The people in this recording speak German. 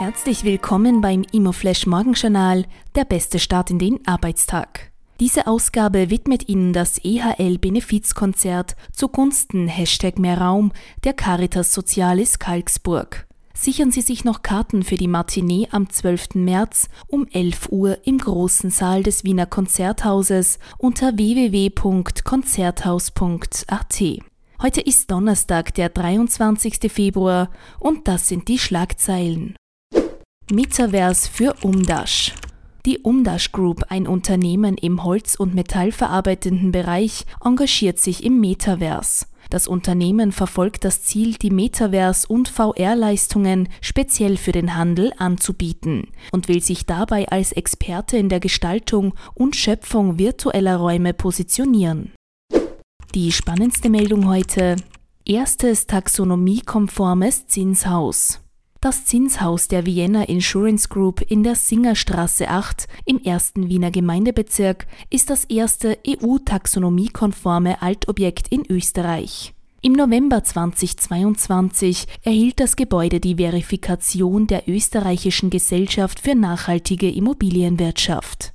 Herzlich willkommen beim Immoflash Morgenjournal, der beste Start in den Arbeitstag. Diese Ausgabe widmet Ihnen das EHL Benefizkonzert zugunsten Hashtag mehr Raum der Caritas Sozialis Kalksburg. Sichern Sie sich noch Karten für die Matinee am 12. März um 11 Uhr im großen Saal des Wiener Konzerthauses unter www.konzerthaus.at. Heute ist Donnerstag, der 23. Februar und das sind die Schlagzeilen. Metaverse für Umdash. Die Umdash Group, ein Unternehmen im Holz- und Metallverarbeitenden Bereich, engagiert sich im Metaverse. Das Unternehmen verfolgt das Ziel, die Metaverse- und VR-Leistungen speziell für den Handel anzubieten und will sich dabei als Experte in der Gestaltung und Schöpfung virtueller Räume positionieren. Die spannendste Meldung heute. Erstes taxonomiekonformes Zinshaus. Das Zinshaus der Vienna Insurance Group in der Singerstraße 8 im ersten Wiener Gemeindebezirk ist das erste EU-taxonomiekonforme Altobjekt in Österreich. Im November 2022 erhielt das Gebäude die Verifikation der österreichischen Gesellschaft für nachhaltige Immobilienwirtschaft.